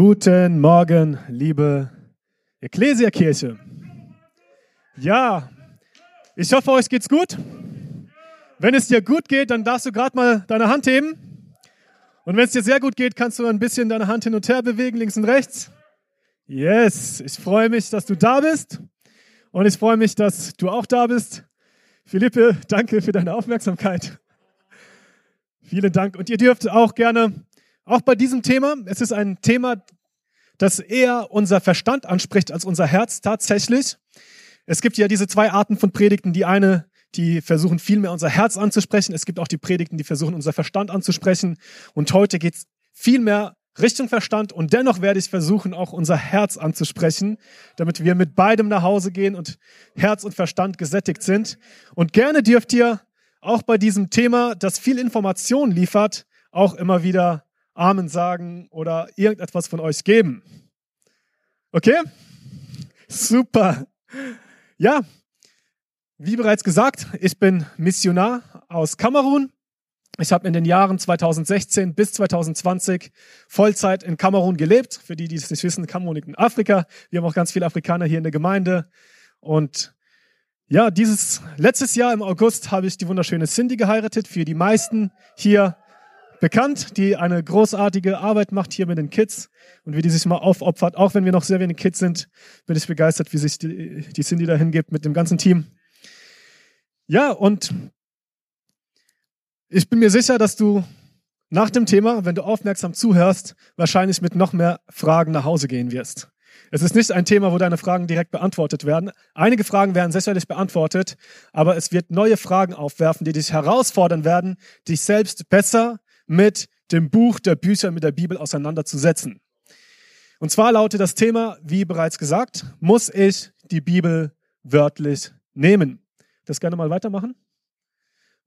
Guten Morgen, liebe Ekklesiakirche. Ja, ich hoffe, euch geht's gut. Wenn es dir gut geht, dann darfst du gerade mal deine Hand heben. Und wenn es dir sehr gut geht, kannst du ein bisschen deine Hand hin und her bewegen, links und rechts. Yes, ich freue mich, dass du da bist. Und ich freue mich, dass du auch da bist. Philippe, danke für deine Aufmerksamkeit. Vielen Dank. Und ihr dürft auch gerne auch bei diesem Thema, es ist ein Thema, das eher unser Verstand anspricht als unser Herz tatsächlich. Es gibt ja diese zwei Arten von Predigten. Die eine, die versuchen viel mehr unser Herz anzusprechen. Es gibt auch die Predigten, die versuchen unser Verstand anzusprechen. Und heute geht es viel mehr Richtung Verstand und dennoch werde ich versuchen, auch unser Herz anzusprechen, damit wir mit beidem nach Hause gehen und Herz und Verstand gesättigt sind. Und gerne dürft ihr auch bei diesem Thema, das viel Information liefert, auch immer wieder Amen sagen oder irgendetwas von euch geben. Okay? Super. Ja, wie bereits gesagt, ich bin Missionar aus Kamerun. Ich habe in den Jahren 2016 bis 2020 Vollzeit in Kamerun gelebt. Für die, die es nicht wissen, Kamerun liegt in Afrika. Wir haben auch ganz viele Afrikaner hier in der Gemeinde. Und ja, dieses letztes Jahr im August habe ich die wunderschöne Cindy geheiratet. Für die meisten hier bekannt, die eine großartige Arbeit macht hier mit den Kids und wie die sich mal aufopfert. Auch wenn wir noch sehr wenig Kids sind, bin ich begeistert, wie sich die, die Cindy da hingibt mit dem ganzen Team. Ja, und ich bin mir sicher, dass du nach dem Thema, wenn du aufmerksam zuhörst, wahrscheinlich mit noch mehr Fragen nach Hause gehen wirst. Es ist nicht ein Thema, wo deine Fragen direkt beantwortet werden. Einige Fragen werden sicherlich beantwortet, aber es wird neue Fragen aufwerfen, die dich herausfordern werden, dich selbst besser mit dem Buch der Bücher, mit der Bibel auseinanderzusetzen. Und zwar lautet das Thema, wie bereits gesagt, muss ich die Bibel wörtlich nehmen? Das gerne mal weitermachen.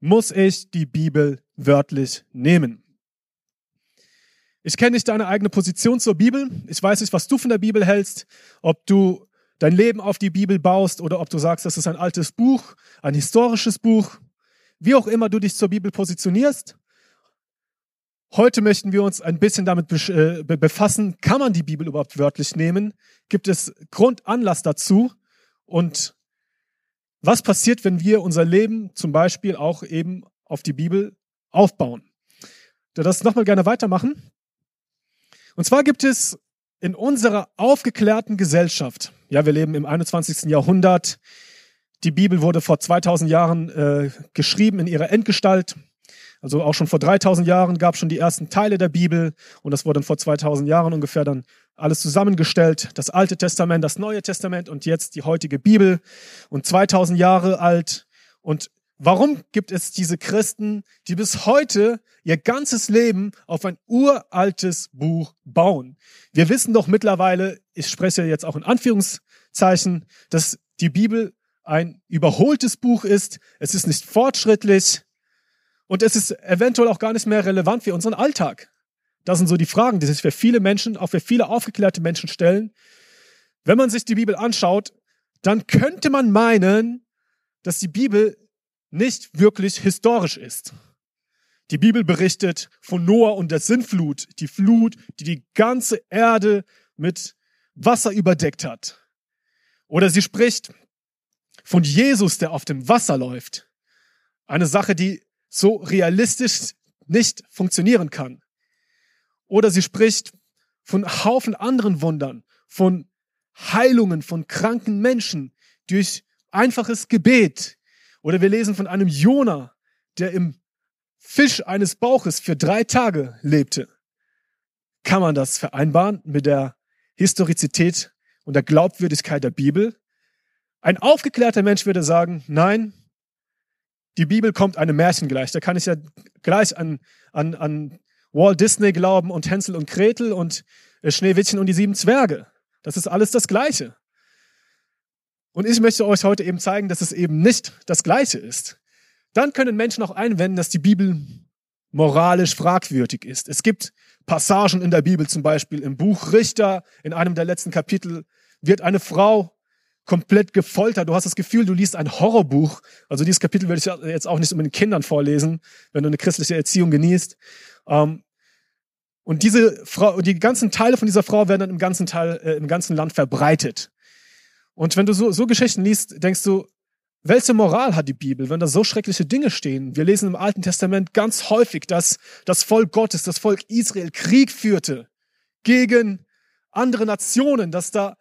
Muss ich die Bibel wörtlich nehmen? Ich kenne nicht deine eigene Position zur Bibel. Ich weiß nicht, was du von der Bibel hältst, ob du dein Leben auf die Bibel baust oder ob du sagst, das ist ein altes Buch, ein historisches Buch. Wie auch immer du dich zur Bibel positionierst. Heute möchten wir uns ein bisschen damit äh, befassen, kann man die Bibel überhaupt wörtlich nehmen? Gibt es Grundanlass dazu? Und was passiert, wenn wir unser Leben zum Beispiel auch eben auf die Bibel aufbauen? Da das nochmal gerne weitermachen. Und zwar gibt es in unserer aufgeklärten Gesellschaft, ja, wir leben im 21. Jahrhundert, die Bibel wurde vor 2000 Jahren äh, geschrieben in ihrer Endgestalt. Also auch schon vor 3000 Jahren gab es schon die ersten Teile der Bibel und das wurde dann vor 2000 Jahren ungefähr dann alles zusammengestellt. Das Alte Testament, das Neue Testament und jetzt die heutige Bibel und 2000 Jahre alt. Und warum gibt es diese Christen, die bis heute ihr ganzes Leben auf ein uraltes Buch bauen? Wir wissen doch mittlerweile, ich spreche jetzt auch in Anführungszeichen, dass die Bibel ein überholtes Buch ist. Es ist nicht fortschrittlich. Und es ist eventuell auch gar nicht mehr relevant für unseren Alltag. Das sind so die Fragen, die sich für viele Menschen, auch für viele aufgeklärte Menschen stellen. Wenn man sich die Bibel anschaut, dann könnte man meinen, dass die Bibel nicht wirklich historisch ist. Die Bibel berichtet von Noah und der Sintflut, die Flut, die die ganze Erde mit Wasser überdeckt hat. Oder sie spricht von Jesus, der auf dem Wasser läuft. Eine Sache, die so realistisch nicht funktionieren kann. Oder sie spricht von Haufen anderen Wundern, von Heilungen von kranken Menschen durch einfaches Gebet. Oder wir lesen von einem Jona, der im Fisch eines Bauches für drei Tage lebte. Kann man das vereinbaren mit der Historizität und der Glaubwürdigkeit der Bibel? Ein aufgeklärter Mensch würde sagen, nein, die Bibel kommt einem Märchen gleich. Da kann ich ja gleich an, an, an Walt Disney glauben und Hänsel und Gretel und äh, Schneewittchen und die sieben Zwerge. Das ist alles das Gleiche. Und ich möchte euch heute eben zeigen, dass es eben nicht das Gleiche ist. Dann können Menschen auch einwenden, dass die Bibel moralisch fragwürdig ist. Es gibt Passagen in der Bibel, zum Beispiel im Buch Richter, in einem der letzten Kapitel, wird eine Frau komplett gefoltert. Du hast das Gefühl, du liest ein Horrorbuch. Also dieses Kapitel würde ich jetzt auch nicht mit den Kindern vorlesen, wenn du eine christliche Erziehung genießt. Ähm, Und diese Frau, die ganzen Teile von dieser Frau werden dann im ganzen Teil, äh, im ganzen Land verbreitet. Und wenn du so, so Geschichten liest, denkst du, welche Moral hat die Bibel, wenn da so schreckliche Dinge stehen? Wir lesen im Alten Testament ganz häufig, dass das Volk Gottes, das Volk Israel Krieg führte gegen andere Nationen, dass da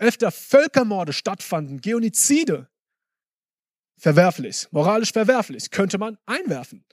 öfter Völkermorde stattfanden, Geonizide. Verwerflich, moralisch verwerflich, könnte man einwerfen.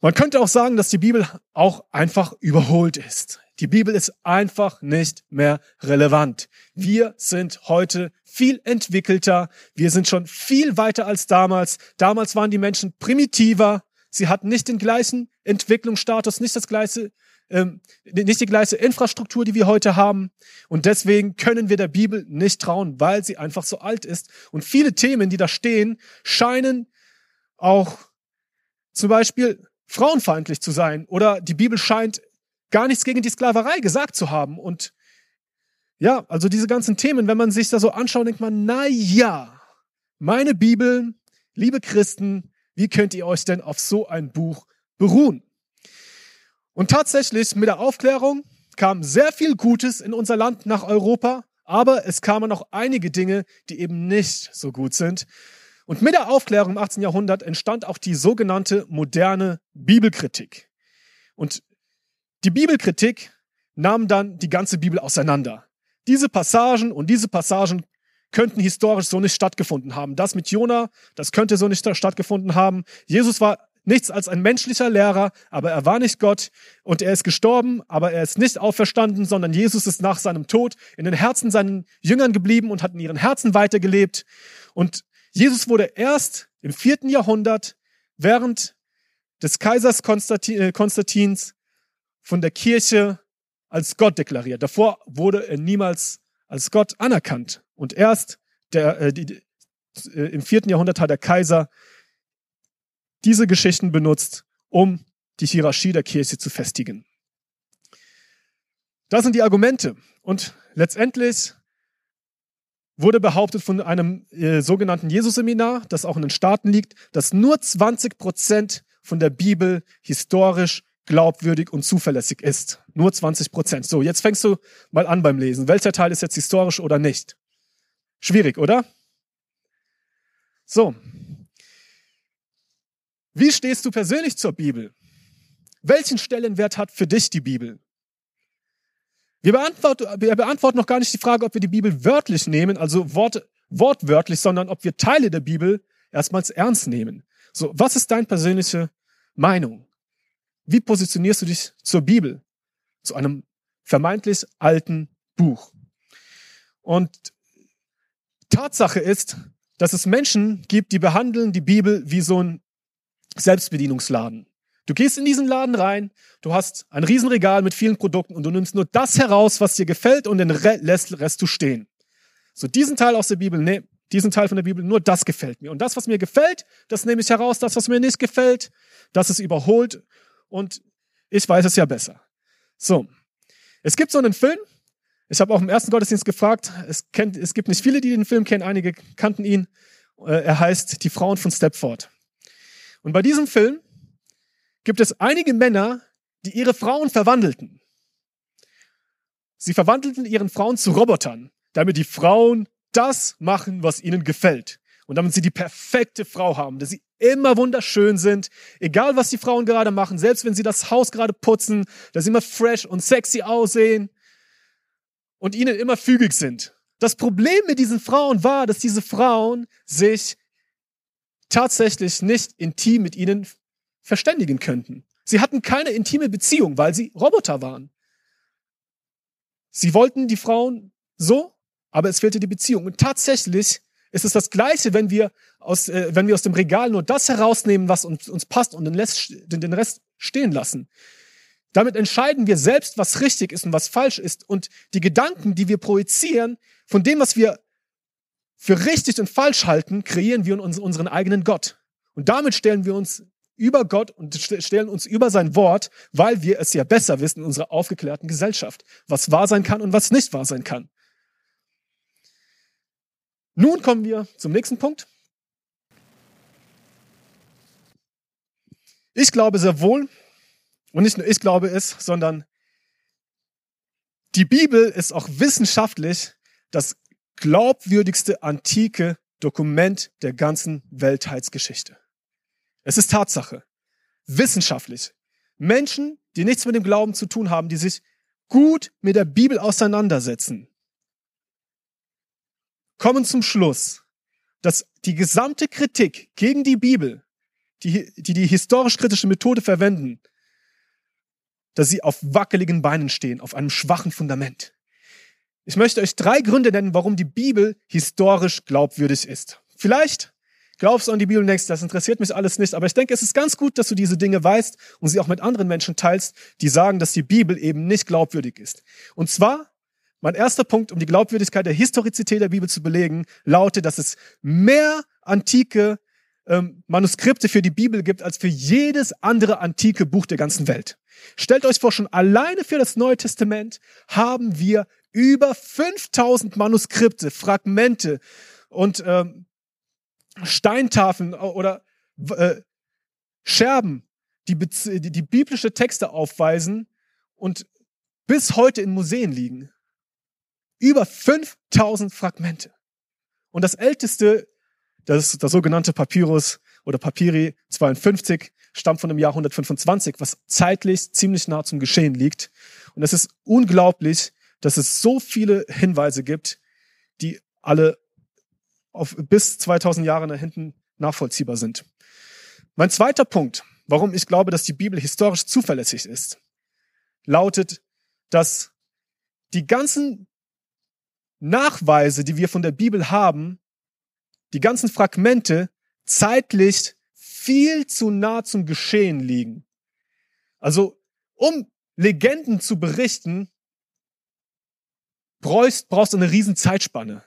Man könnte auch sagen, dass die Bibel auch einfach überholt ist. Die Bibel ist einfach nicht mehr relevant. Wir sind heute viel entwickelter. Wir sind schon viel weiter als damals. Damals waren die Menschen primitiver. Sie hatten nicht den gleichen Entwicklungsstatus, nicht das gleiche, ähm, nicht die gleiche Infrastruktur, die wir heute haben. Und deswegen können wir der Bibel nicht trauen, weil sie einfach so alt ist. Und viele Themen, die da stehen, scheinen auch zum Beispiel frauenfeindlich zu sein oder die Bibel scheint gar nichts gegen die Sklaverei gesagt zu haben. Und ja, also diese ganzen Themen, wenn man sich da so anschaut, denkt man, na ja, meine Bibel, liebe Christen, wie könnt ihr euch denn auf so ein Buch beruhen? Und tatsächlich mit der Aufklärung kam sehr viel Gutes in unser Land nach Europa, aber es kamen noch einige Dinge, die eben nicht so gut sind. Und mit der Aufklärung im 18. Jahrhundert entstand auch die sogenannte moderne Bibelkritik. Und die Bibelkritik nahm dann die ganze Bibel auseinander. Diese Passagen und diese Passagen könnten historisch so nicht stattgefunden haben. Das mit Jona, das könnte so nicht stattgefunden haben. Jesus war nichts als ein menschlicher Lehrer, aber er war nicht Gott und er ist gestorben, aber er ist nicht auferstanden, sondern Jesus ist nach seinem Tod in den Herzen seinen Jüngern geblieben und hat in ihren Herzen weitergelebt. Und Jesus wurde erst im vierten Jahrhundert während des Kaisers äh, Konstantins von der Kirche als Gott deklariert. Davor wurde er niemals als Gott anerkannt. Und erst der, äh, die, äh, im vierten Jahrhundert hat der Kaiser diese Geschichten benutzt, um die Hierarchie der Kirche zu festigen. Das sind die Argumente. Und letztendlich wurde behauptet von einem äh, sogenannten Jesus-Seminar, das auch in den Staaten liegt, dass nur 20 Prozent von der Bibel historisch glaubwürdig und zuverlässig ist. Nur 20 Prozent. So, jetzt fängst du mal an beim Lesen. Welcher Teil ist jetzt historisch oder nicht? Schwierig, oder? So. Wie stehst du persönlich zur Bibel? Welchen Stellenwert hat für dich die Bibel? Wir beantworten, wir beantworten noch gar nicht die Frage, ob wir die Bibel wörtlich nehmen, also Wort, wortwörtlich, sondern ob wir Teile der Bibel erstmals ernst nehmen. So, was ist deine persönliche Meinung? Wie positionierst du dich zur Bibel? Zu einem vermeintlich alten Buch. Und Tatsache ist, dass es Menschen gibt, die behandeln die Bibel wie so ein Selbstbedienungsladen. Du gehst in diesen Laden rein, du hast ein Riesenregal mit vielen Produkten und du nimmst nur das heraus, was dir gefällt und den Rest lässt du stehen. So diesen Teil aus der Bibel, nee, diesen Teil von der Bibel, nur das gefällt mir. Und das, was mir gefällt, das nehme ich heraus. Das, was mir nicht gefällt, das ist überholt und ich weiß es ja besser. So, es gibt so einen Film. Ich habe auch im ersten Gottesdienst gefragt. Es, kennt, es gibt nicht viele, die den Film kennen. Einige kannten ihn. Äh, er heißt Die Frauen von Stepford. Und bei diesem Film gibt es einige Männer, die ihre Frauen verwandelten. Sie verwandelten ihren Frauen zu Robotern, damit die Frauen das machen, was ihnen gefällt. Und damit sie die perfekte Frau haben, dass sie immer wunderschön sind, egal was die Frauen gerade machen, selbst wenn sie das Haus gerade putzen, dass sie immer fresh und sexy aussehen und ihnen immer fügig sind. Das Problem mit diesen Frauen war, dass diese Frauen sich tatsächlich nicht intim mit ihnen verständigen könnten. Sie hatten keine intime Beziehung, weil sie Roboter waren. Sie wollten die Frauen so, aber es fehlte die Beziehung. Und tatsächlich ist es das Gleiche, wenn wir aus, äh, wenn wir aus dem Regal nur das herausnehmen, was uns, uns passt und den Rest, den Rest stehen lassen. Damit entscheiden wir selbst, was richtig ist und was falsch ist. Und die Gedanken, die wir projizieren, von dem, was wir für richtig und falsch halten, kreieren wir uns unseren eigenen Gott. Und damit stellen wir uns über Gott und stellen uns über sein Wort, weil wir es ja besser wissen in unserer aufgeklärten Gesellschaft, was wahr sein kann und was nicht wahr sein kann. Nun kommen wir zum nächsten Punkt. Ich glaube sehr wohl, Und nicht nur ich glaube es, sondern die Bibel ist auch wissenschaftlich das glaubwürdigste antike Dokument der ganzen Weltheitsgeschichte. Es ist Tatsache. Wissenschaftlich. Menschen, die nichts mit dem Glauben zu tun haben, die sich gut mit der Bibel auseinandersetzen, kommen zum Schluss, dass die gesamte Kritik gegen die Bibel, die die, die historisch-kritische Methode verwenden, dass sie auf wackeligen Beinen stehen, auf einem schwachen Fundament. Ich möchte euch drei Gründe nennen, warum die Bibel historisch glaubwürdig ist. Vielleicht glaubst du an die Bibel und denkst, das interessiert mich alles nicht, aber ich denke, es ist ganz gut, dass du diese Dinge weißt und sie auch mit anderen Menschen teilst, die sagen, dass die Bibel eben nicht glaubwürdig ist. Und zwar, mein erster Punkt, um die Glaubwürdigkeit der Historizität der Bibel zu belegen, lautet, dass es mehr antike ähm, Manuskripte für die Bibel gibt als für jedes andere antike Buch der ganzen Welt. Stellt euch vor, schon alleine für das Neue Testament haben wir über 5000 Manuskripte, Fragmente und ähm, Steintafeln oder äh, Scherben, die, die, die biblische Texte aufweisen und bis heute in Museen liegen. Über 5000 Fragmente. Und das älteste, das, das sogenannte Papyrus oder Papyri 52, stammt von dem Jahr 125, was zeitlich ziemlich nah zum Geschehen liegt. Und es ist unglaublich, dass es so viele Hinweise gibt, die alle auf bis 2000 Jahre nach hinten nachvollziehbar sind. Mein zweiter Punkt, warum ich glaube, dass die Bibel historisch zuverlässig ist, lautet, dass die ganzen Nachweise, die wir von der Bibel haben, die ganzen Fragmente zeitlich viel zu nah zum Geschehen liegen. Also, um Legenden zu berichten, brauchst, brauchst du eine riesen Zeitspanne,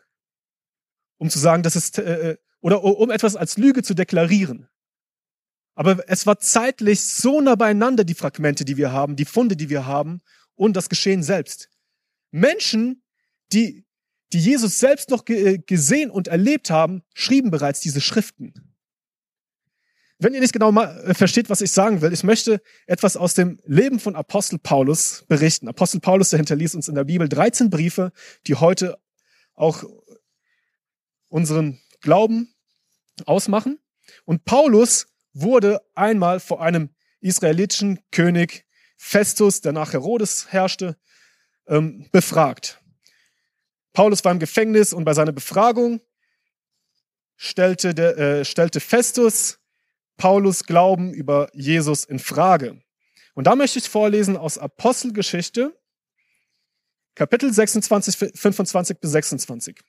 um zu sagen, dass es, äh, äh, oder um etwas als Lüge zu deklarieren. Aber es war zeitlich so nah beieinander, die Fragmente, die wir haben, die Funde, die wir haben und das Geschehen selbst. Menschen, die, die Jesus selbst noch ge gesehen und erlebt haben, schrieben bereits diese Schriften. Wenn ihr nicht genau äh, versteht, was ich sagen will, ich möchte etwas aus dem Leben von Apostel Paulus berichten. Apostel Paulus, der hinterließ uns in der Bibel 13 Briefe, die heute auch unseren Glauben ausmachen. Und Paulus wurde einmal vor einem israelitischen König Festus, der nach Herodes herrschte, ähm, befragt. Paulus war im Gefängnis und bei seiner Befragung stellte, der, äh, stellte Festus Paulus Glauben über Jesus in Frage. Und da möchte ich vorlesen aus Apostelgeschichte, Kapitel 26, 25 bis 26.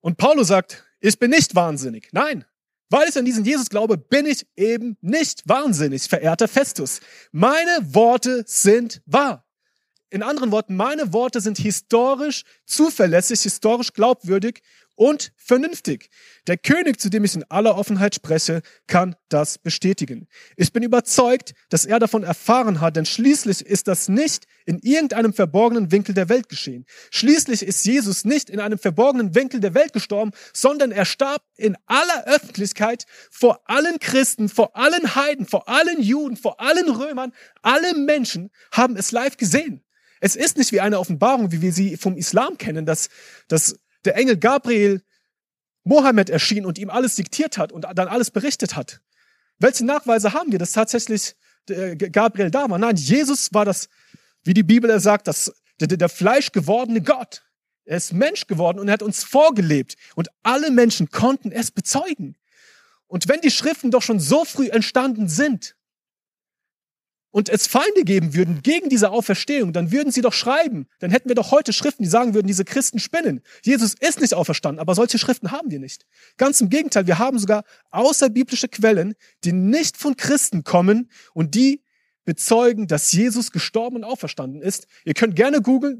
Und Paulus sagt, ich bin nicht wahnsinnig. Nein, weil ich an diesen Jesus glaube, bin ich eben nicht wahnsinnig, verehrter Festus. Meine Worte sind wahr. In anderen Worten, meine Worte sind historisch zuverlässig, historisch glaubwürdig und vernünftig. Der König, zu dem ich in aller Offenheit spreche, kann das bestätigen. Ich bin überzeugt, dass er davon erfahren hat, denn schließlich ist das nicht in irgendeinem verborgenen Winkel der Welt geschehen. Schließlich ist Jesus nicht in einem verborgenen Winkel der Welt gestorben, sondern er starb in aller Öffentlichkeit vor allen Christen, vor allen Heiden, vor allen Juden, vor allen Römern. Alle Menschen haben es live gesehen. Es ist nicht wie eine Offenbarung, wie wir sie vom Islam kennen, dass, dass der Engel Gabriel Mohammed erschien und ihm alles diktiert hat und dann alles berichtet hat. Welche Nachweise haben wir, dass tatsächlich äh, Gabriel da war? Nein, Jesus war das, wie die Bibel sagt, das, der, der Fleisch gewordene Gott. Er ist Mensch geworden und er hat uns vorgelebt. Und alle Menschen konnten es bezeugen. Und wenn die Schriften doch schon so früh entstanden sind, und es Feinde geben würden gegen diese Auferstehung, dann würden sie doch schreiben. Dann hätten wir doch heute Schriften, die sagen würden, diese Christen spinnen. Jesus ist nicht auferstanden, aber solche Schriften haben wir nicht. Ganz im Gegenteil, wir haben sogar außerbiblische Quellen, die nicht von Christen kommen und die bezeugen, dass Jesus gestorben und auferstanden ist. Ihr könnt gerne googeln,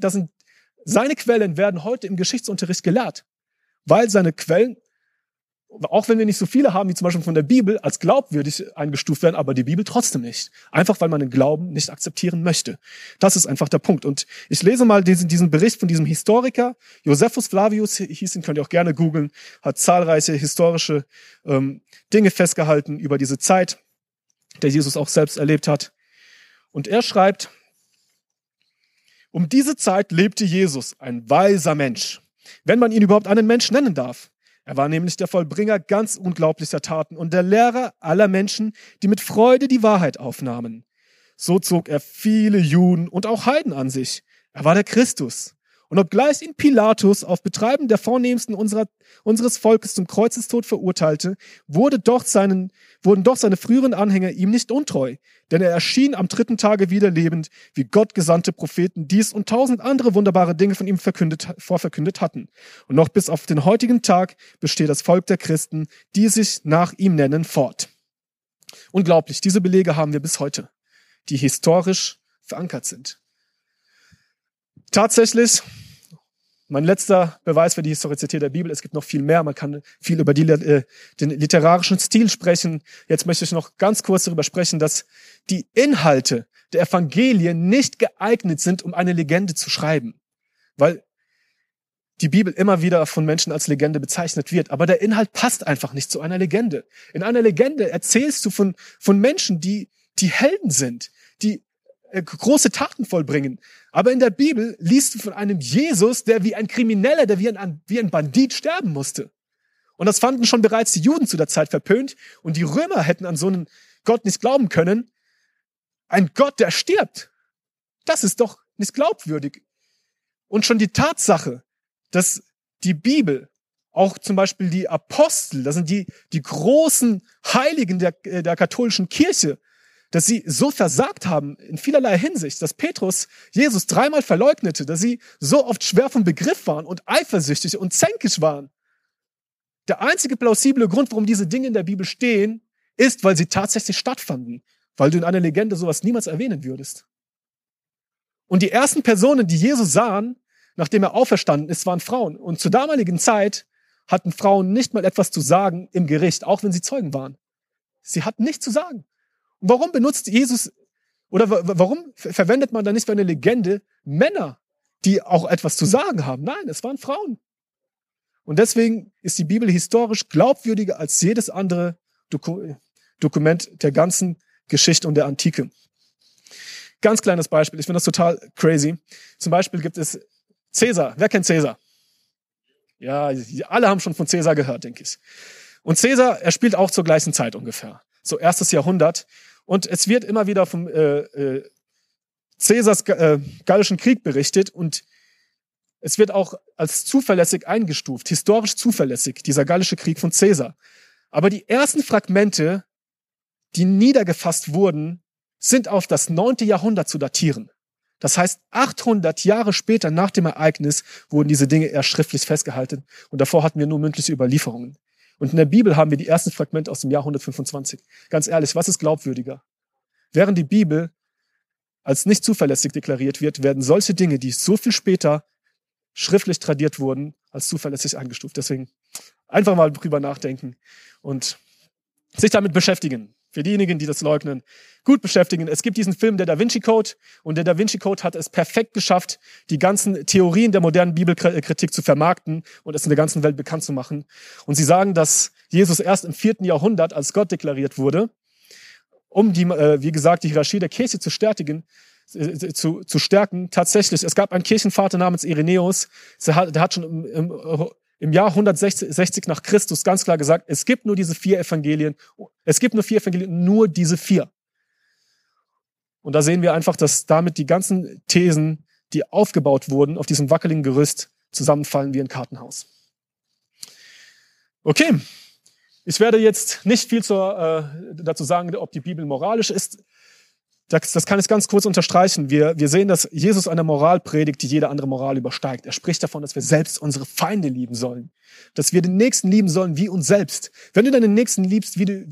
seine Quellen werden heute im Geschichtsunterricht gelehrt, weil seine Quellen auch wenn wir nicht so viele haben, wie zum Beispiel von der Bibel, als glaubwürdig eingestuft werden, aber die Bibel trotzdem nicht. Einfach weil man den Glauben nicht akzeptieren möchte. Das ist einfach der Punkt. Und ich lese mal diesen, diesen Bericht von diesem Historiker. Josephus Flavius hieß ihn, könnt ihr auch gerne googeln, hat zahlreiche historische ähm, Dinge festgehalten über diese Zeit. der Jesus auch selbst erlebt hat. Und er schreibt, um diese Zeit lebte Jesus, ein weiser Mensch, wenn man ihn überhaupt einen Mensch nennen darf. Er war nämlich der Vollbringer ganz unglaublicher Taten und der Lehrer aller Menschen, die mit Freude die Wahrheit aufnahmen. So zog er viele Juden und auch Heiden an sich. Er war der Christus. Und obgleich ihn Pilatus auf Betreiben der Vornehmsten unserer, unseres Volkes zum Kreuzestod verurteilte, wurde doch seinen, wurden doch seine früheren Anhänger ihm nicht untreu. Denn er erschien am dritten Tage wieder lebend, wie Gott gesandte Propheten dies und tausend andere wunderbare Dinge von ihm verkündet, vorverkündet hatten. Und noch bis auf den heutigen Tag besteht das Volk der Christen, die sich nach ihm nennen, fort. Unglaublich, diese Belege haben wir bis heute, die historisch verankert sind. Tatsächlich, mein letzter Beweis für die Historizität der Bibel, es gibt noch viel mehr, man kann viel über die, äh, den literarischen Stil sprechen. Jetzt möchte ich noch ganz kurz darüber sprechen, dass die Inhalte der Evangelien nicht geeignet sind, um eine Legende zu schreiben. Weil die Bibel immer wieder von Menschen als Legende bezeichnet wird. Aber der Inhalt passt einfach nicht zu einer Legende. In einer Legende erzählst du von, von Menschen, die, die Helden sind, die äh, große Taten vollbringen. Aber in der Bibel liest du von einem Jesus, der wie ein Krimineller, der wie ein, wie ein Bandit sterben musste. Und das fanden schon bereits die Juden zu der Zeit verpönt. Und die Römer hätten an so einen Gott nicht glauben können. Ein Gott, der stirbt. Das ist doch nicht glaubwürdig. Und schon die Tatsache, dass die Bibel, auch zum Beispiel die Apostel, das sind die, die großen Heiligen der, äh, der katholischen Kirche, dass sie so versagt haben in vielerlei Hinsicht, dass Petrus Jesus dreimal verleugnete, dass sie so oft schwer vom Begriff waren und eifersüchtig und zänkisch waren. Der einzige plausible Grund, warum diese Dinge in der Bibel stehen, ist, weil sie tatsächlich stattfanden, weil du in einer Legende sowas niemals erwähnen würdest. Und die ersten Personen, die Jesus sahen, nachdem er auferstanden ist, waren Frauen. Und zur damaligen Zeit hatten Frauen nicht mal etwas zu sagen im Gericht, auch wenn sie Zeugen waren. Sie hatten nichts zu sagen. Warum benutzt Jesus oder warum verwendet man da nicht für eine Legende Männer, die auch etwas zu sagen haben? Nein, es waren Frauen. Und deswegen ist die Bibel historisch glaubwürdiger als jedes andere Doku Dokument der ganzen Geschichte und der Antike. Ganz kleines Beispiel, ich finde das total crazy. Zum Beispiel gibt es Cäsar. Wer kennt Cäsar? Ja, alle haben schon von Cäsar gehört, denke ich. Und Cäsar, er spielt auch zur gleichen Zeit ungefähr. So erstes Jahrhundert. Und es wird immer wieder vom äh, äh, Cäsars äh, Gallischen Krieg berichtet und es wird auch als zuverlässig eingestuft, historisch zuverlässig, dieser Gallische Krieg von Cäsar. Aber die ersten Fragmente, die niedergefasst wurden, sind auf das neunte Jahrhundert zu datieren. Das heißt, 800 Jahre später nach dem Ereignis wurden diese Dinge erst schriftlich festgehalten und davor hatten wir nur mündliche Überlieferungen. Und in der Bibel haben wir die ersten Fragmente aus dem Jahr 125. Ganz ehrlich, was ist glaubwürdiger? Während die Bibel als nicht zuverlässig deklariert wird, werden solche Dinge, die so viel später schriftlich tradiert wurden, als zuverlässig eingestuft. Deswegen einfach mal drüber nachdenken und sich damit beschäftigen. Für diejenigen, die das leugnen, gut beschäftigen. Es gibt diesen Film, der Da Vinci Code, und der Da Vinci Code hat es perfekt geschafft, die ganzen Theorien der modernen Bibelkritik zu vermarkten und es in der ganzen Welt bekannt zu machen. Und sie sagen, dass Jesus erst im vierten Jahrhundert als Gott deklariert wurde, um die, äh, wie gesagt, die Hierarchie der Kirche zu stärken, äh, zu, zu stärken. Tatsächlich, es gab einen Kirchenvater namens Irenäus, der hat, der hat schon im, im im Jahr 160 nach Christus ganz klar gesagt, es gibt nur diese vier Evangelien, es gibt nur vier Evangelien, nur diese vier. Und da sehen wir einfach, dass damit die ganzen Thesen, die aufgebaut wurden auf diesem wackeligen Gerüst, zusammenfallen wie ein Kartenhaus. Okay, ich werde jetzt nicht viel zur, äh, dazu sagen, ob die Bibel moralisch ist. Das, das kann ich ganz kurz unterstreichen. Wir, wir sehen, dass Jesus eine Moral predigt, die jede andere Moral übersteigt. Er spricht davon, dass wir selbst unsere Feinde lieben sollen. Dass wir den Nächsten lieben sollen wie uns selbst. Wenn du deinen Nächsten liebst wie, du,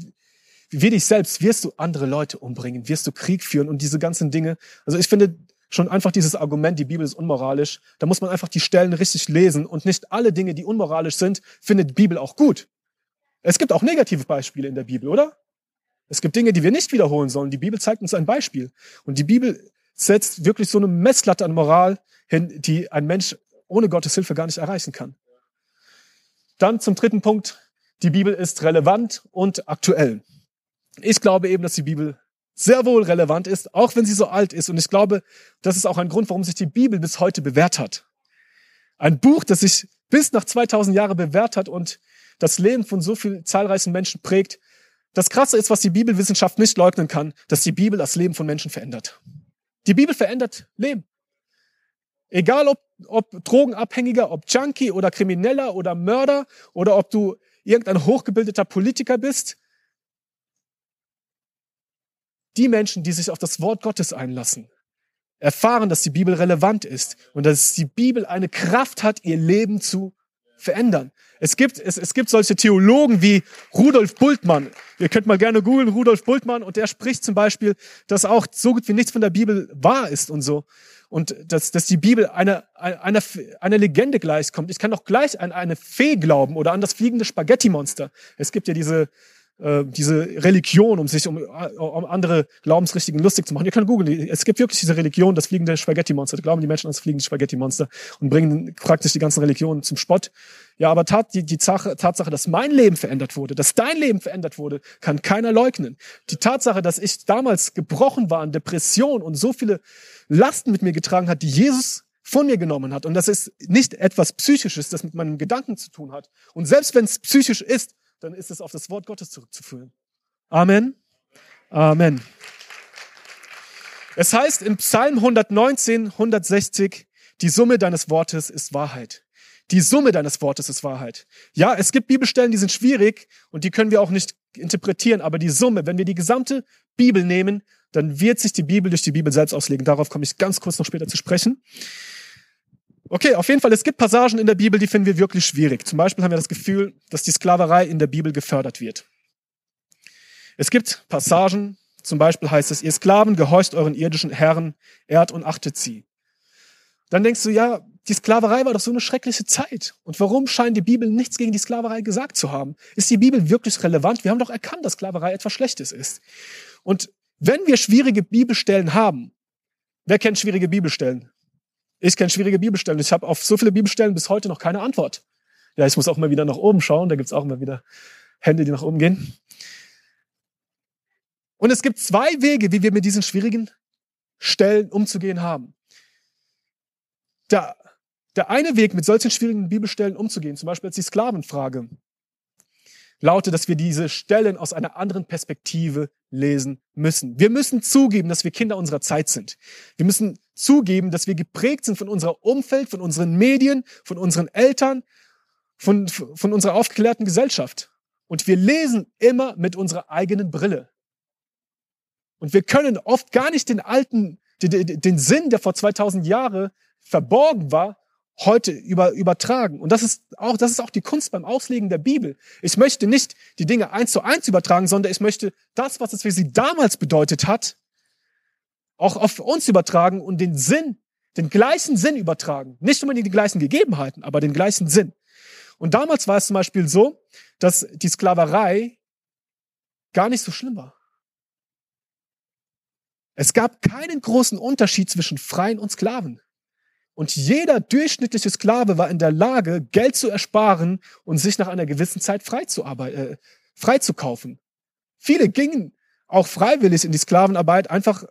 wie dich selbst, wirst du andere Leute umbringen, wirst du Krieg führen und diese ganzen Dinge. Also ich finde schon einfach dieses Argument, die Bibel ist unmoralisch, da muss man einfach die Stellen richtig lesen und nicht alle Dinge, die unmoralisch sind, findet die Bibel auch gut. Es gibt auch negative Beispiele in der Bibel, oder? Es gibt Dinge, die wir nicht wiederholen sollen. Die Bibel zeigt uns ein Beispiel. Und die Bibel setzt wirklich so eine Messlatte an Moral hin, die ein Mensch ohne Gottes Hilfe gar nicht erreichen kann. Dann zum dritten Punkt. Die Bibel ist relevant und aktuell. ich glaube eben, dass die Bibel sehr wohl relevant ist, auch wenn sie so alt ist. Und ich glaube, das ist auch ein Grund, warum sich die Bibel bis heute bewährt hat. Ein Buch, das sich bis nach 2000 Jahre bewährt hat und das Leben von so vielen zahlreichen Menschen prägt. Das Krasse ist, was die Bibelwissenschaft nicht leugnen kann, dass die Bibel das Leben von Menschen verändert. Die Bibel verändert Leben. Egal ob, ob Drogenabhängiger, ob Junkie oder Krimineller oder Mörder oder ob du irgendein hochgebildeter Politiker bist. Die Menschen, die sich auf das Wort Gottes einlassen, erfahren, dass die Bibel relevant ist und dass die Bibel eine Kraft hat, ihr Leben zu verändern. Es gibt, es, es gibt solche Theologen wie Rudolf Bultmann. Ihr könnt mal gerne googeln, Rudolf Bultmann, und der spricht zum Beispiel, dass auch so gut wie nichts von der Bibel wahr ist und so. Und dass, dass die Bibel einer eine, eine, eine Legende gleichkommt. Ich kann doch gleich an eine Fee glauben oder an das fliegende Spaghetti-Monster. Es gibt ja diese, äh, diese Religion, um sich um, um andere Glaubensrichtigen lustig zu machen. Ihr könnt googeln. Es gibt wirklich diese Religion, das fliegende Spaghetti-Monster. Da glauben die Menschen an das fliegende Spaghetti-Monster und bringen praktisch die ganzen Religionen zum Spott. Ja, aber tat, die, die Tatsache, dass mein Leben verändert wurde, dass dein Leben verändert wurde, kann keiner leugnen. Die Tatsache, dass ich damals gebrochen war an Depression und so viele Lasten mit mir getragen hat, die Jesus von mir genommen hat. Und das ist nicht etwas Psychisches, das mit meinem Gedanken zu tun hat. Und selbst wenn es psychisch ist, dann ist es auf das Wort Gottes zurückzuführen. Amen. Amen. Es heißt im Psalm 119, 160, die Summe deines Wortes ist Wahrheit. Die Summe deines Wortes ist Wahrheit. Ja, es gibt Bibelstellen, die sind schwierig und die können wir auch nicht interpretieren, aber die Summe, wenn wir die gesamte Bibel nehmen, dann wird sich die Bibel durch die Bibel selbst auslegen. Darauf komme ich ganz kurz noch später zu sprechen. Okay, auf jeden Fall, es gibt Passagen in der Bibel, die finden wir wirklich schwierig. Zum Beispiel haben wir das Gefühl, dass die Sklaverei in der Bibel gefördert wird. Es gibt Passagen, zum Beispiel heißt es, ihr Sklaven gehorcht euren irdischen Herren, ehrt und achtet sie. Dann denkst du, ja, die Sklaverei war doch so eine schreckliche Zeit. Und warum scheint die Bibel nichts gegen die Sklaverei gesagt zu haben? Ist die Bibel wirklich relevant? Wir haben doch erkannt, dass Sklaverei etwas Schlechtes ist. Und wenn wir schwierige Bibelstellen haben, wer kennt schwierige Bibelstellen? Ich kenne schwierige Bibelstellen. Ich habe auf so viele Bibelstellen bis heute noch keine Antwort. Ja, ich muss auch mal wieder nach oben schauen. Da gibt's auch immer wieder Hände, die nach oben gehen. Und es gibt zwei Wege, wie wir mit diesen schwierigen Stellen umzugehen haben. Der, der eine Weg, mit solchen schwierigen Bibelstellen umzugehen, zum Beispiel als die Sklavenfrage, lautet, dass wir diese Stellen aus einer anderen Perspektive lesen müssen. Wir müssen zugeben, dass wir Kinder unserer Zeit sind. Wir müssen zugeben, dass wir geprägt sind von unserer Umfeld, von unseren Medien, von unseren Eltern, von, von unserer aufgeklärten Gesellschaft. Und wir lesen immer mit unserer eigenen Brille. Und wir können oft gar nicht den alten, den, den Sinn, der vor 2000 Jahren verborgen war, heute über, übertragen. Und das ist auch, das ist auch die Kunst beim Auslegen der Bibel. Ich möchte nicht die Dinge eins zu eins übertragen, sondern ich möchte das, was es für sie damals bedeutet hat, auch auf uns übertragen und den Sinn, den gleichen Sinn übertragen. Nicht unbedingt die gleichen Gegebenheiten, aber den gleichen Sinn. Und damals war es zum Beispiel so, dass die Sklaverei gar nicht so schlimm war. Es gab keinen großen Unterschied zwischen Freien und Sklaven. Und jeder durchschnittliche Sklave war in der Lage, Geld zu ersparen und sich nach einer gewissen Zeit frei zu, äh, frei zu kaufen. Viele gingen auch freiwillig in die Sklavenarbeit, einfach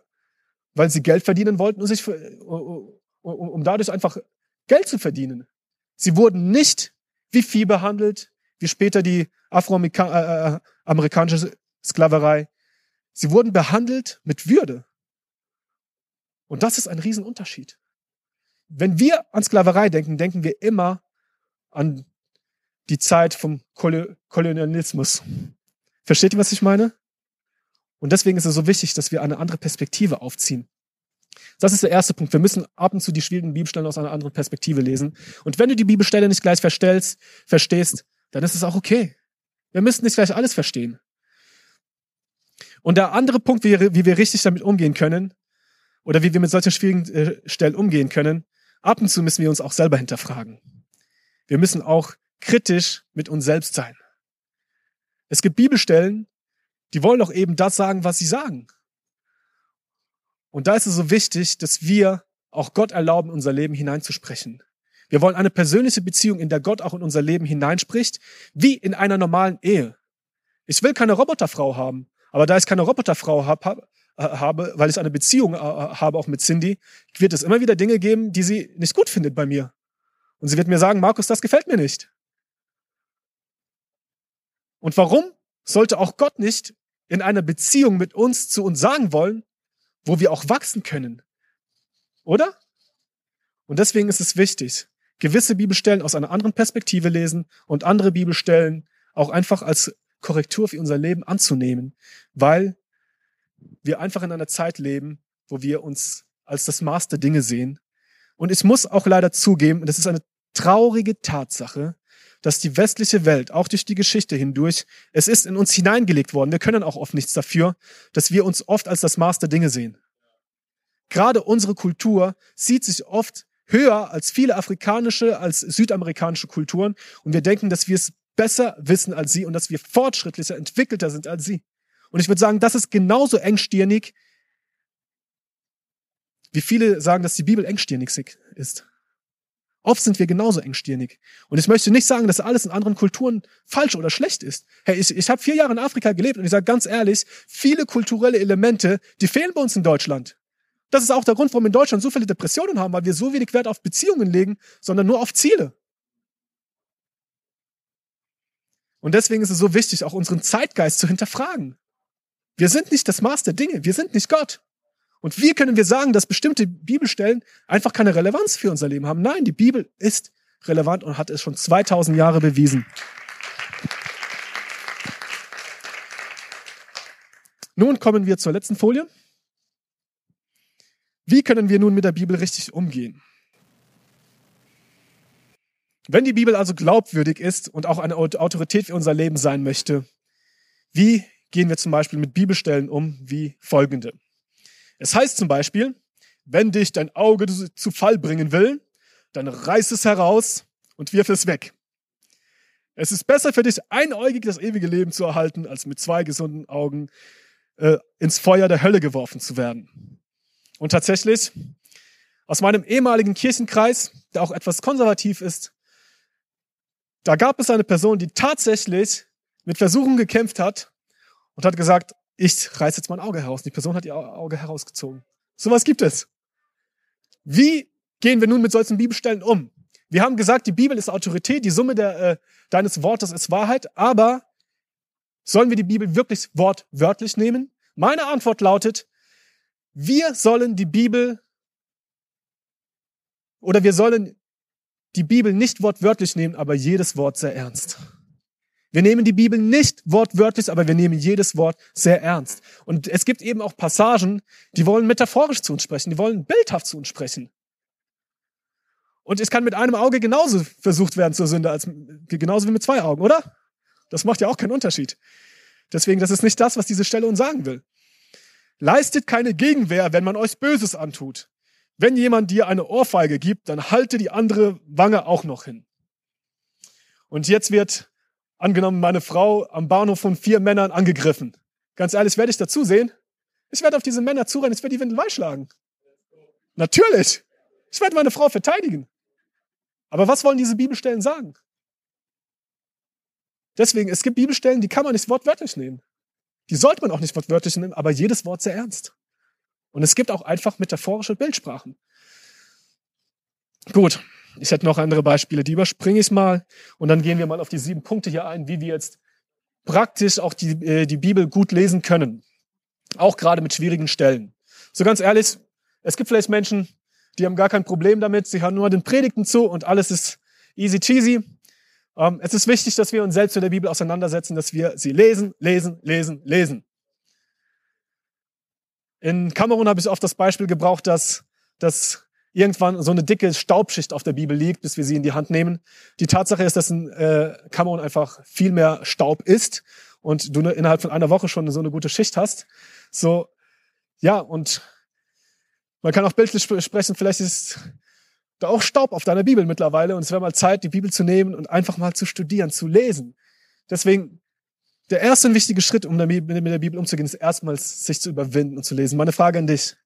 weil sie Geld verdienen wollten und sich, äh, um dadurch einfach Geld zu verdienen. Sie wurden nicht wie Vieh behandelt, wie später die afroamerikanische äh, äh Sklaverei. Sie wurden behandelt mit Würde. Und das ist ein Riesenunterschied. Wenn wir an Sklaverei denken, denken wir immer an die Zeit vom Kolonialismus. Versteht ihr, was ich meine? Und deswegen ist es so wichtig, dass wir eine andere Perspektive aufziehen. Das ist der erste Punkt. Wir müssen ab und zu die schwierigen Bibelstellen aus einer anderen Perspektive lesen. Und wenn du die Bibelstelle nicht gleich verstellst, verstehst, dann ist es auch okay. Wir müssen nicht gleich alles verstehen. Und der andere Punkt, wie, wir richtig damit umgehen können, oder wie wir mit solchen schwierigen äh, Stellen umgehen können, ab und zu müssen wir uns auch selber hinterfragen. Wir müssen auch kritisch mit uns selbst sein. Es gibt Bibelstellen, die wollen doch eben das sagen, was sie sagen. Und da ist es so wichtig, dass wir auch Gott erlauben, unser Leben hineinzusprechen. Wir wollen eine persönliche Beziehung, in der Gott auch in unser Leben hineinspricht, wie in einer normalen Ehe. Ich will keine Roboterfrau haben, Aber da ich keine Roboterfrau hab, hab, äh, habe, weil ich eine Beziehung äh, habe auch mit Cindy, wird es immer wieder Dinge geben, die sie nicht gut findet bei mir. Und sie wird mir sagen, Markus, das gefällt mir nicht. Und warum sollte auch Gott nicht in einer Beziehung mit uns zu uns sagen wollen, wo wir auch wachsen können? Oder? Und deswegen ist es wichtig, gewisse Bibelstellen aus einer anderen Perspektive lesen und andere Bibelstellen auch einfach als Korrektur für unser Leben anzunehmen, weil wir einfach in einer Zeit leben, wo wir uns als das Maß der Dinge sehen. Und ich muss auch leider zugeben, das ist eine traurige Tatsache, dass die westliche Welt, auch durch die Geschichte hindurch, es ist in uns hineingelegt worden. Wir können auch oft nichts dafür, dass wir uns oft als das Maß der Dinge sehen. Gerade unsere Kultur sieht sich oft höher als viele afrikanische, als südamerikanische Kulturen und wir denken, dass wir es besser wissen als sie und dass wir fortschrittlicher, entwickelter sind als sie. Und ich würde sagen, das ist genauso engstirnig, wie viele sagen, dass die Bibel engstirnig ist. Oft sind wir genauso engstirnig. Und ich möchte nicht sagen, dass alles in anderen Kulturen falsch oder schlecht ist. Hey, ich, ich habe vier Jahre in Afrika gelebt und ich sage ganz ehrlich, viele kulturelle Elemente, die fehlen bei uns in Deutschland. Das ist auch der Grund, warum wir in Deutschland so viele Depressionen haben, weil wir so wenig Wert auf Beziehungen legen, sondern nur auf Ziele. Und deswegen ist es so wichtig, auch unseren Zeitgeist zu hinterfragen. Wir sind nicht das Maß der Dinge, wir sind nicht Gott. Und wie können wir sagen, dass bestimmte Bibelstellen einfach keine Relevanz für unser Leben haben? Nein, die Bibel ist relevant und hat es schon 2000 Jahre bewiesen. Nun kommen wir zur letzten Folie. Wie können wir nun mit der Bibel richtig umgehen? Wenn die Bibel also glaubwürdig ist und auch eine Autorität für unser Leben sein möchte, wie gehen wir zum Beispiel mit Bibelstellen um wie folgende? Es heißt zum Beispiel, wenn dich dein Auge zu Fall bringen will, dann reiß es heraus und wirf es weg. Es ist besser für dich, einäugig das ewige Leben zu erhalten, als mit zwei gesunden Augen äh, ins Feuer der Hölle geworfen zu werden. Und tatsächlich, aus meinem ehemaligen Kirchenkreis, der auch etwas konservativ ist, da gab es eine Person, die tatsächlich mit Versuchen gekämpft hat und hat gesagt, ich reiß jetzt mein Auge heraus. Die Person hat ihr Auge herausgezogen. Sowas gibt es. Wie gehen wir nun mit solchen Bibelstellen um? Wir haben gesagt, die Bibel ist Autorität, die Summe der, äh, deines Wortes ist Wahrheit, aber sollen wir die Bibel wirklich wortwörtlich nehmen? Meine Antwort lautet, wir sollen die Bibel oder wir sollen die Bibel nicht wortwörtlich nehmen, aber jedes Wort sehr ernst. Wir nehmen die Bibel nicht wortwörtlich, aber wir nehmen jedes Wort sehr ernst. Und es gibt eben auch Passagen, die wollen metaphorisch zu uns sprechen, die wollen bildhaft zu uns sprechen. Und es kann mit einem Auge genauso versucht werden zur Sünde, als genauso wie mit zwei Augen, oder? Das macht ja auch keinen Unterschied. Deswegen, das ist nicht das, was diese Stelle uns sagen will. Leistet keine Gegenwehr, wenn man euch Böses antut. Wenn jemand dir eine Ohrfeige gibt, dann halte die andere Wange auch noch hin. Und jetzt wird, angenommen, meine Frau am Bahnhof von vier Männern angegriffen. Ganz ehrlich, werde ich dazu sehen? Ich werde auf diese Männer zurennen, ich werde die Windel schlagen. Natürlich. Ich werde meine Frau verteidigen. Aber was wollen diese Bibelstellen sagen? Deswegen, es gibt Bibelstellen, die kann man nicht wortwörtlich nehmen. Die sollte man auch nicht wortwörtlich nehmen, aber jedes Wort sehr ernst. Und es gibt auch einfach metaphorische Bildsprachen. Gut, ich hätte noch andere Beispiele, die überspringe ich mal. Und dann gehen wir mal auf die sieben Punkte hier ein, wie wir jetzt praktisch auch die, äh, die Bibel gut lesen können. Auch gerade mit schwierigen Stellen. So ganz ehrlich, es gibt vielleicht Menschen, die haben gar kein Problem damit, sie hören nur den Predigten zu und alles ist easy cheesy. Ähm, es ist wichtig, dass wir uns selbst mit der Bibel auseinandersetzen, dass wir sie lesen, lesen, lesen, lesen. In Kamerun habe ich oft das Beispiel gebraucht, dass, dass irgendwann so eine dicke Staubschicht auf der Bibel liegt, bis wir sie in die Hand nehmen. Die Tatsache ist, dass in äh, Kamerun einfach viel mehr Staub ist und du innerhalb von einer Woche schon so eine gute Schicht hast. So, ja, und man kann auch bildlich sprechen, vielleicht ist da auch Staub auf deiner Bibel mittlerweile und es wäre mal Zeit, die Bibel zu nehmen und einfach mal zu studieren, zu lesen. Deswegen der erste und wichtige Schritt, um mit der Bibel umzugehen, ist erstmals sich zu überwinden und zu lesen. Meine Frage an dich.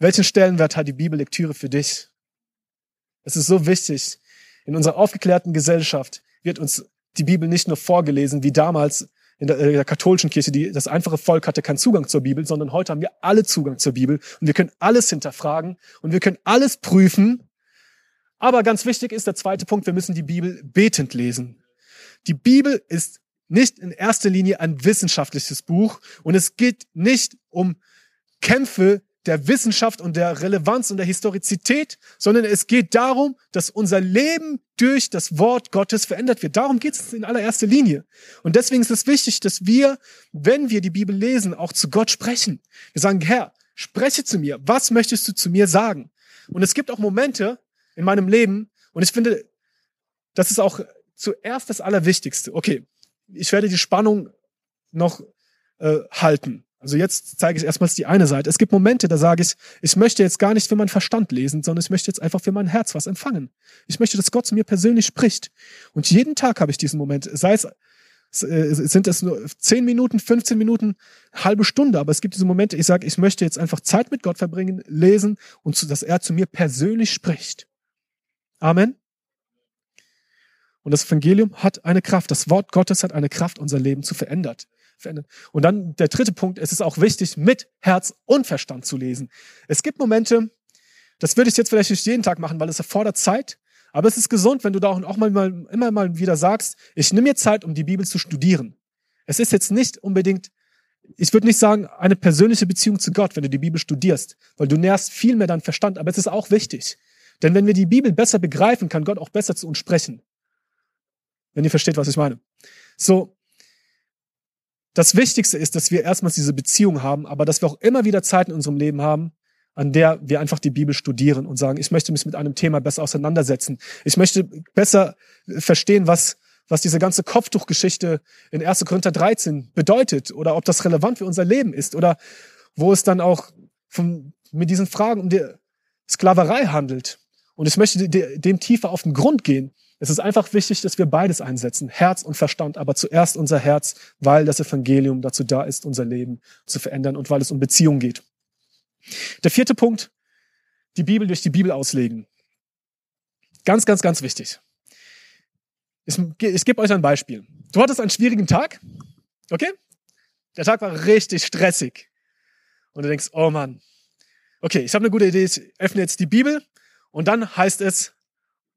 Welchen Stellenwert hat die Bibellektüre für dich? Es ist so wichtig. In unserer aufgeklärten Gesellschaft wird uns die Bibel nicht nur vorgelesen, wie damals in der, in der katholischen Kirche, die, das einfache Volk hatte keinen Zugang zur Bibel, sondern heute haben wir alle Zugang zur Bibel und wir können alles hinterfragen und wir können alles prüfen. Aber ganz wichtig ist der zweite Punkt, wir müssen die Bibel betend lesen. Die Bibel ist nicht in erster Linie ein wissenschaftliches Buch und es geht nicht um Kämpfe der Wissenschaft und der Relevanz und der Historizität, sondern es geht darum, dass unser Leben durch das Wort Gottes verändert wird. Darum geht es in allererster Linie. Und deswegen ist es wichtig, dass wir, wenn wir die Bibel lesen, auch zu Gott sprechen. Wir sagen, Herr, spreche zu mir. Was möchtest du zu mir sagen? Und es gibt auch Momente in meinem Leben, und ich finde, das ist auch zuerst das Allerwichtigste. Okay, ich werde die Spannung noch äh, halten. Also jetzt zeige ich erstmals die eine Seite. Es gibt Momente, da sage ich, ich möchte jetzt gar nicht für meinen Verstand lesen, sondern ich möchte jetzt einfach für mein Herz was empfangen. Ich möchte, dass Gott zu mir persönlich spricht. Und jeden Tag habe ich diesen Moment. Sei es, äh, sind es nur 10 Minuten, 15 Minuten, halbe Stunde, aber es gibt diese Momente, ich sage, ich möchte jetzt einfach Zeit mit Gott verbringen, lesen und dass er zu mir persönlich spricht. Amen. Und das Evangelium hat eine Kraft. Das Wort Gottes hat eine Kraft, unser Leben zu verändern verändern. Und dann der dritte Punkt, es ist auch wichtig, mit Herz und Verstand zu lesen. Es gibt Momente, das würde ich jetzt vielleicht nicht jeden Tag machen, weil es erfordert Zeit. Aber es ist gesund, wenn du da auch mal, mal immer mal wieder sagst, ich nehme mir Zeit, um die Bibel zu studieren. Es ist jetzt nicht unbedingt, ich würde nicht sagen, eine persönliche Beziehung zu Gott, wenn du die Bibel studierst, weil du nährst viel mehr deinen Verstand. Aber es ist auch wichtig. Denn wenn wir die Bibel besser begreifen, kann Gott auch besser zu uns sprechen. Wenn ihr versteht, was ich meine. So, das Wichtigste ist, dass wir erstmals diese Beziehung haben, aber dass wir auch immer wieder Zeit in unserem Leben haben, an der wir einfach die Bibel studieren und sagen, ich möchte mich mit einem Thema besser auseinandersetzen. Ich möchte besser verstehen, was, was diese ganze Kopftuchgeschichte in 1. Korinther 13 bedeutet oder ob das relevant für unser Leben ist oder wo es dann auch von, mit diesen Fragen um die Sklaverei handelt. Und ich möchte dem tiefer auf den Grund gehen. Es ist einfach wichtig, dass wir beides einsetzen, Herz und Verstand, aber zuerst unser Herz, weil das Evangelium dazu da ist, unser Leben zu verändern und weil es um Beziehung geht. Der vierte Punkt, die Bibel durch die Bibel auslegen. Ganz, ganz, ganz wichtig. Ich, ich gebe euch ein Beispiel. Du hattest einen schwierigen Tag, okay? Der Tag war richtig stressig. Und du denkst, oh Mann, okay, ich habe eine gute Idee, ich öffne jetzt die Bibel und dann heißt es,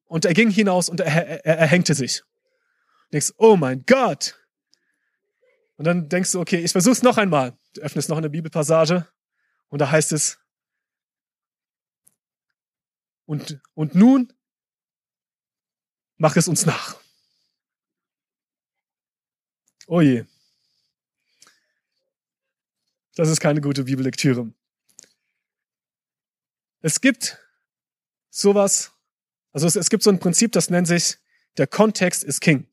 und er ging hinaus und er, er, er hängte sich. Du denkst, oh mein Gott. Und dann denkst du, okay, ich versuch's noch einmal. Du öffnest noch eine Bibelpassage und da heißt es, und, und nun mach es uns nach. Oh je. Das ist keine gute Bibellektüre. Es gibt sowas also es, es gibt so ein Prinzip, das nennt sich, der Kontext ist King.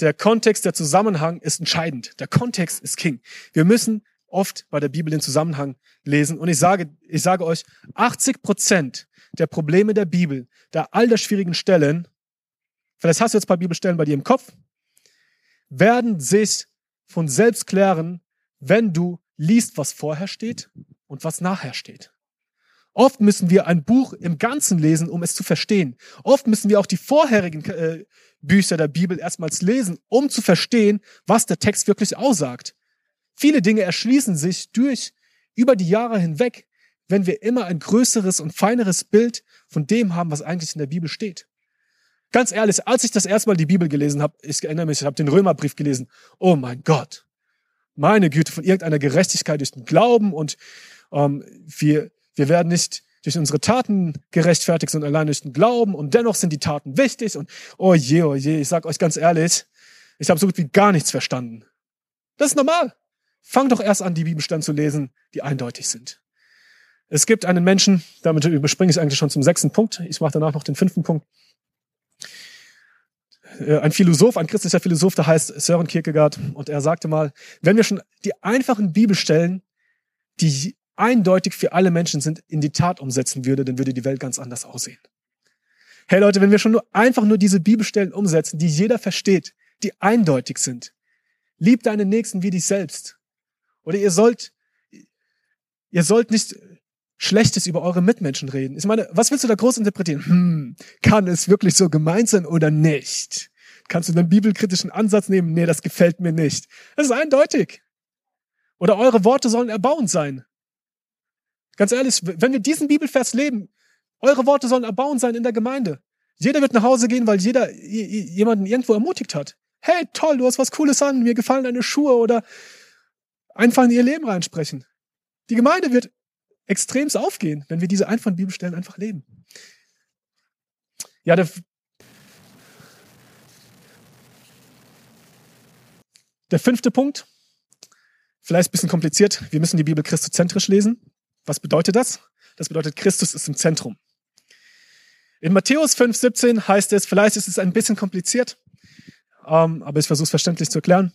Der Kontext, der Zusammenhang ist entscheidend. Der Kontext ist King. Wir müssen oft bei der Bibel den Zusammenhang lesen. Und ich sage, ich sage euch, 80 Prozent der Probleme der Bibel, der all der schwierigen Stellen, vielleicht hast du jetzt ein paar Bibelstellen bei dir im Kopf, werden sich von selbst klären, wenn du liest, was vorher steht und was nachher steht. Oft müssen wir ein Buch im Ganzen lesen, um es zu verstehen. Oft müssen wir auch die vorherigen äh, Bücher der Bibel erstmals lesen, um zu verstehen, was der Text wirklich aussagt. Viele Dinge erschließen sich durch über die Jahre hinweg, wenn wir immer ein größeres und feineres Bild von dem haben, was eigentlich in der Bibel steht. Ganz ehrlich, als ich das erste Mal die Bibel gelesen habe, ich erinnere mich, ich habe den Römerbrief gelesen. Oh mein Gott, meine Güte, von irgendeiner Gerechtigkeit durch den Glauben und ähm, wir wir werden nicht durch unsere Taten gerechtfertigt, sondern allein durch den Glauben. Und dennoch sind die Taten wichtig. Und oh je, oh je, ich sag euch ganz ehrlich, ich habe so gut wie gar nichts verstanden. Das ist normal. Fang doch erst an, die Bibelstellen zu lesen, die eindeutig sind. Es gibt einen Menschen, damit überspringe ich eigentlich schon zum sechsten Punkt. Ich mache danach noch den fünften Punkt. Äh, ein Philosoph, ein christlicher Philosoph, der heißt Søren Kierkegaard. Und er sagte mal, wenn wir schon die einfachen Bibelstellen, die eindeutig für alle Menschen sind, in die Tat umsetzen würde, dann würde die Welt ganz anders aussehen. Hey Leute, wenn wir schon nur einfach nur diese Bibelstellen umsetzen, die jeder versteht, die eindeutig sind, lieb deinen Nächsten wie dich selbst. Oder ihr sollt, ihr sollt nicht Schlechtes über eure Mitmenschen reden. Ich meine, was willst du da groß interpretieren? Hm, kann es wirklich so gemeint sein oder nicht? Kannst du einen bibelkritischen Ansatz nehmen? Nee, das gefällt mir nicht. Das ist eindeutig. Oder eure Worte sollen erbauend sein. Ganz ehrlich, wenn wir diesen Bibelvers leben, eure Worte sollen erbauend sein in der Gemeinde. Jeder wird nach Hause gehen, weil jeder jemanden irgendwo ermutigt hat. Hey, toll, du hast was Cooles an, mir gefallen deine Schuhe oder einfach in ihr Leben reinsprechen. Die Gemeinde wird extremst aufgehen, wenn wir diese einfachen Bibelstellen einfach leben. Ja, der, der fünfte Punkt, vielleicht ein bisschen kompliziert, wir müssen die Bibel christozentrisch lesen. Was bedeutet das? Das bedeutet, Christus ist im Zentrum. In Matthäus 5,17 heißt es, vielleicht ist es ein bisschen kompliziert, ähm, aber ich versuche es verständlich zu erklären.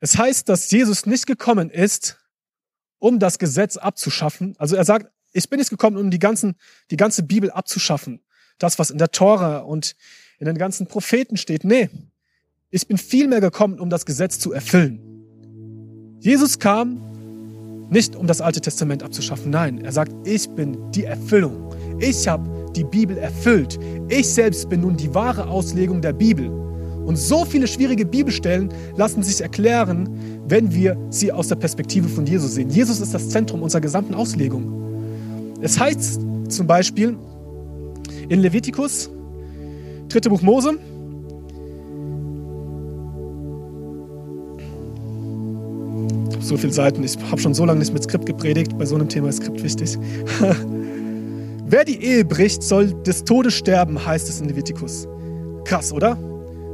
Es heißt, dass Jesus nicht gekommen ist, um das Gesetz abzuschaffen. Also er sagt, ich bin nicht gekommen, um die, ganzen, die ganze Bibel abzuschaffen. Das, was in der Tora und in den ganzen Propheten steht. Nee, ich bin vielmehr gekommen, um das Gesetz zu erfüllen. Jesus kam nicht, um das Alte Testament abzuschaffen. Nein, er sagt, ich bin die Erfüllung. Ich habe die Bibel erfüllt. Ich selbst bin nun die wahre Auslegung der Bibel. Und so viele schwierige Bibelstellen lassen sich erklären, wenn wir sie aus der Perspektive von Jesus sehen. Jesus ist das Zentrum unserer gesamten Auslegung. Es heißt zum Beispiel in Levitikus, dritte Buch Mose, so viele Seiten, ich habe schon so lange nicht mit Skript gepredigt, bei so einem Thema ist Skript wichtig. Wer die Ehe bricht, soll des Todes sterben, heißt es in Levitikus. Krass, oder?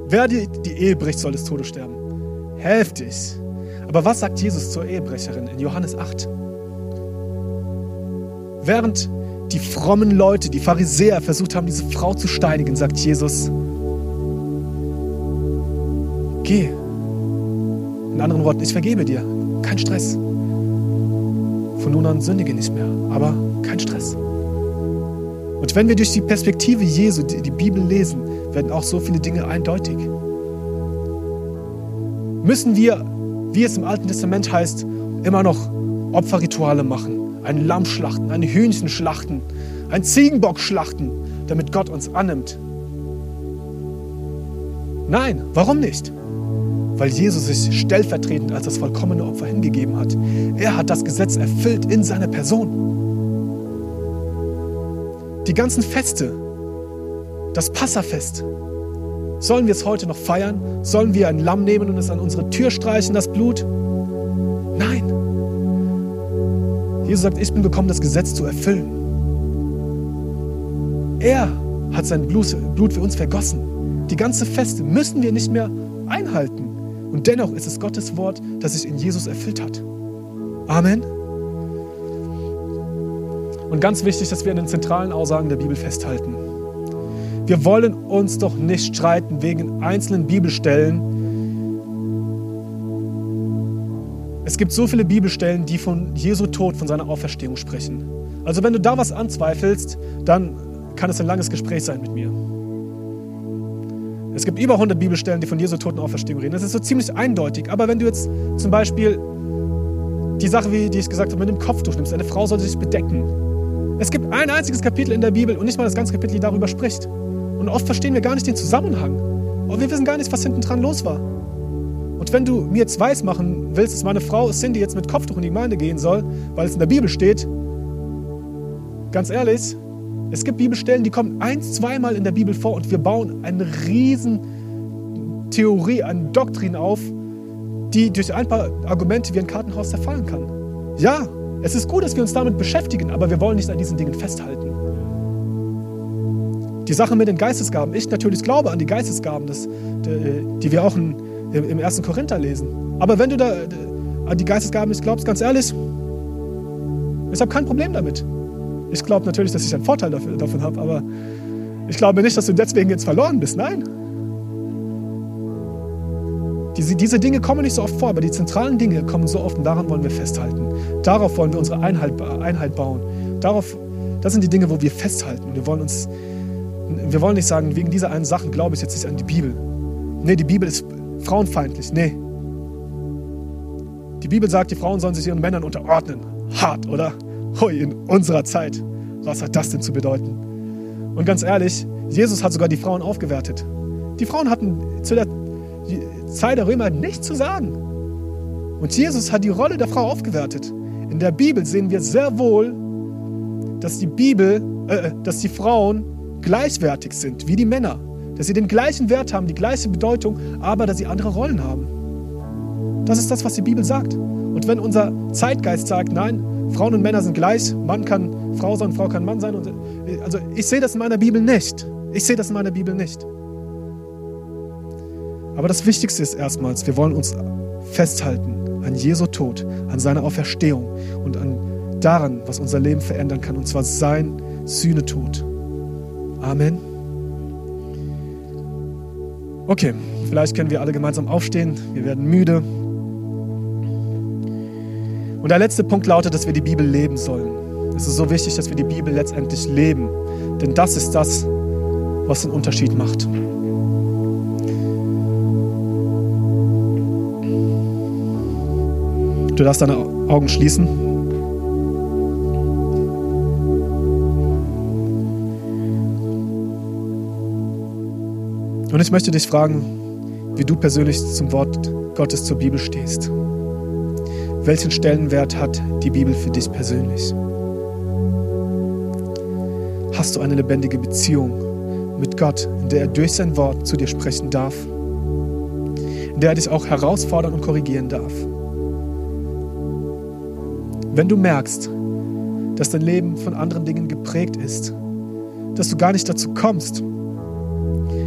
Wer die, die Ehe bricht, soll des Todes sterben. Heftig. Aber was sagt Jesus zur Ehebrecherin in Johannes 8? Während die frommen Leute, die Pharisäer, versucht haben, diese Frau zu steinigen, sagt Jesus, geh. In anderen Worten, ich vergebe dir. Kein Stress. Von nun an sündige nicht mehr, aber kein Stress. Und wenn wir durch die Perspektive Jesu die Bibel lesen, werden auch so viele Dinge eindeutig. Müssen wir, wie es im Alten Testament heißt, immer noch Opferrituale machen, ein Lamm schlachten, ein Hühnchen schlachten, ein Ziegenbock schlachten, damit Gott uns annimmt? Nein, warum nicht? Weil Jesus sich stellvertretend als das vollkommene Opfer hingegeben hat. Er hat das Gesetz erfüllt in seiner Person. Die ganzen Feste, das Passafest. Sollen wir es heute noch feiern? Sollen wir ein Lamm nehmen und es an unsere Tür streichen, das Blut? Nein. Jesus sagt, ich bin gekommen, das Gesetz zu erfüllen. Er hat sein Blut für uns vergossen. Die ganze Feste müssen wir nicht mehr einhalten. Und dennoch ist es Gottes Wort, das sich in Jesus erfüllt hat. Amen. Und ganz wichtig, dass wir an den zentralen Aussagen der Bibel festhalten. Wir wollen uns doch nicht streiten wegen einzelnen Bibelstellen. Es gibt so viele Bibelstellen, die von Jesu Tod, von seiner Auferstehung sprechen. Also wenn du da was anzweifelst, dann kann es ein langes Gespräch sein mit mir. Es gibt über 100 Bibelstellen, die von Jesu Tod und Auferstehung reden. Das ist so ziemlich eindeutig. Aber wenn du jetzt zum Beispiel die Sache, wie die ich gesagt habe, mit dem Kopftuch nimmst, eine Frau sollte sich bedecken. Es gibt ein einziges Kapitel in der Bibel und nicht mal das ganze Kapitel, die darüber spricht. Und oft verstehen wir gar nicht den Zusammenhang. Und wir wissen gar nicht, was hinten dran los war. Und wenn du mir jetzt weiß machen willst, dass meine Frau Cindy jetzt mit Kopftuch in die Gemeinde gehen soll, weil es in der Bibel steht, ganz ehrlich, es gibt Bibelstellen, die kommen eins, zweimal in der Bibel vor und wir bauen eine riesen Theorie, eine Doktrin auf, die durch ein paar Argumente wie ein Kartenhaus zerfallen kann. Ja, es ist gut, dass wir uns damit beschäftigen, aber wir wollen nicht an diesen Dingen festhalten. Die Sache mit den Geistesgaben. Ich natürlich glaube an die Geistesgaben, das, die wir auch im 1. Korinther lesen. Aber wenn du da an die Geistesgaben nicht glaubst, ganz ehrlich, ich habe kein Problem damit. Ich glaube natürlich, dass ich einen Vorteil davon habe, aber ich glaube nicht, dass du deswegen jetzt verloren bist. Nein. Diese, diese Dinge kommen nicht so oft vor, aber die zentralen Dinge kommen so oft und daran wollen wir festhalten. Darauf wollen wir unsere Einheit, Einheit bauen. Darauf, das sind die Dinge, wo wir festhalten. Wir wollen uns, wir wollen nicht sagen, wegen dieser einen Sache glaube ich jetzt nicht an die Bibel. Nee, die Bibel ist frauenfeindlich. Nee. Die Bibel sagt, die Frauen sollen sich ihren Männern unterordnen. Hart, oder? Hui, in unserer Zeit. Was hat das denn zu bedeuten? Und ganz ehrlich, Jesus hat sogar die Frauen aufgewertet. Die Frauen hatten zu der Zeit der Römer nichts zu sagen. Und Jesus hat die Rolle der Frau aufgewertet. In der Bibel sehen wir sehr wohl, dass die Bibel, äh, dass die Frauen gleichwertig sind wie die Männer. Dass sie den gleichen Wert haben, die gleiche Bedeutung, aber dass sie andere Rollen haben. Das ist das, was die Bibel sagt. Und wenn unser Zeitgeist sagt, nein, Frauen und Männer sind gleich, Mann kann Frau sein, Frau kann Mann sein. Und, äh, also ich sehe das in meiner Bibel nicht. Ich sehe das in meiner Bibel nicht. Aber das Wichtigste ist erstmals, wir wollen uns festhalten an Jesu Tod, an seiner Auferstehung und an daran, was unser Leben verändern kann, und zwar sein Sühnetod. Amen. Okay, vielleicht können wir alle gemeinsam aufstehen. Wir werden müde. Und der letzte Punkt lautet, dass wir die Bibel leben sollen. Es ist so wichtig, dass wir die Bibel letztendlich leben. Denn das ist das, was den Unterschied macht. Du darfst deine Augen schließen. Und ich möchte dich fragen, wie du persönlich zum Wort Gottes zur Bibel stehst. Welchen Stellenwert hat die Bibel für dich persönlich? Hast du eine lebendige Beziehung mit Gott, in der er durch sein Wort zu dir sprechen darf? In der er dich auch herausfordern und korrigieren darf? Wenn du merkst, dass dein Leben von anderen Dingen geprägt ist, dass du gar nicht dazu kommst,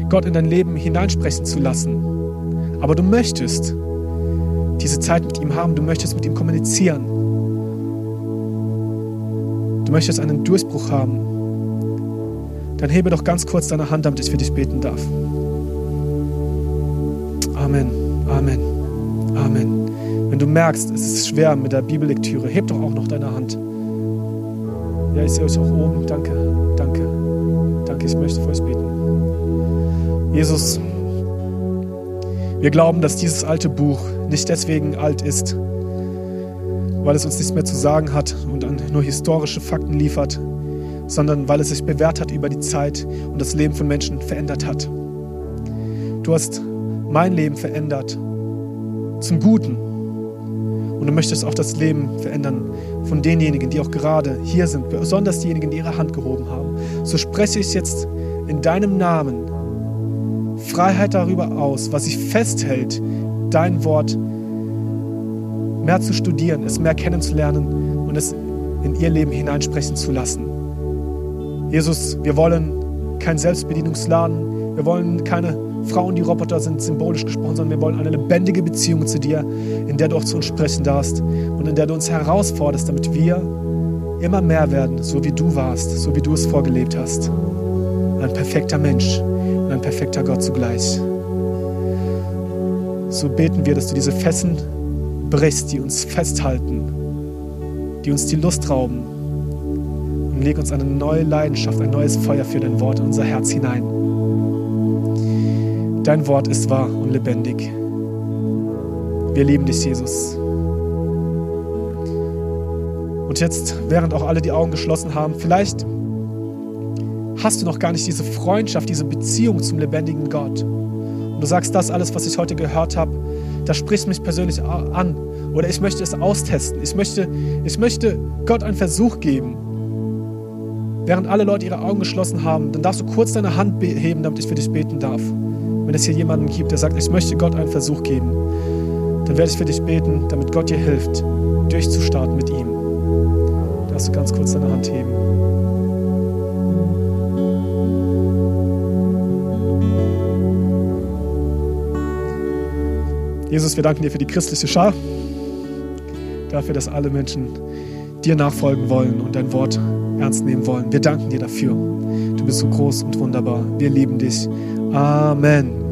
Gott in dein Leben hineinsprechen zu lassen, aber du möchtest diese Zeit mit ihm haben, du möchtest mit ihm kommunizieren, du möchtest einen Durchbruch haben, dann hebe doch ganz kurz deine Hand, damit ich für dich beten darf. Amen, Amen, Amen. Wenn du merkst, es ist schwer mit der Bibellektüre, heb doch auch noch deine Hand. Ja, ich sehe euch auch oben. Danke, danke, danke. Ich möchte für euch beten. Jesus, wir glauben, dass dieses alte Buch nicht deswegen alt ist, weil es uns nichts mehr zu sagen hat und nur historische Fakten liefert, sondern weil es sich bewährt hat über die Zeit und das Leben von Menschen verändert hat. Du hast mein Leben verändert zum Guten und du möchtest auch das Leben verändern von denjenigen, die auch gerade hier sind, besonders diejenigen, die ihre Hand gehoben haben. So spreche ich jetzt in deinem Namen Freiheit darüber aus, was sich festhält, dein Wort mehr zu studieren, es mehr kennenzulernen und es in ihr Leben hineinsprechen zu lassen. Jesus, wir wollen kein Selbstbedienungsladen, wir wollen keine Frauen, die Roboter sind, symbolisch gesprochen, sondern wir wollen eine lebendige Beziehung zu dir, in der du auch zu uns sprechen darfst und in der du uns herausforderst, damit wir immer mehr werden, so wie du warst, so wie du es vorgelebt hast. Ein perfekter Mensch ein perfekter Gott zugleich. So beten wir, dass du diese Fesseln brichst, die uns festhalten, die uns die Lust rauben. Und leg uns eine neue Leidenschaft, ein neues Feuer für dein Wort in unser Herz hinein. Dein Wort ist wahr und lebendig. Wir lieben dich, Jesus. Und jetzt, während auch alle die Augen geschlossen haben, vielleicht hast du noch gar nicht diese Freundschaft, diese Beziehung zum lebendigen Gott. Und du sagst, das alles, was ich heute gehört habe, das spricht mich persönlich an. Oder ich möchte es austesten. Ich möchte, ich möchte Gott einen Versuch geben. Während alle Leute ihre Augen geschlossen haben, dann darfst du kurz deine Hand heben, damit ich für dich beten darf. Wenn es hier jemanden gibt, der sagt, ich möchte Gott einen Versuch geben, dann werde ich für dich beten, damit Gott dir hilft, durchzustarten mit ihm. Darfst du ganz kurz deine Hand heben. Jesus, wir danken dir für die christliche Schar, dafür, dass alle Menschen dir nachfolgen wollen und dein Wort ernst nehmen wollen. Wir danken dir dafür. Du bist so groß und wunderbar. Wir lieben dich. Amen.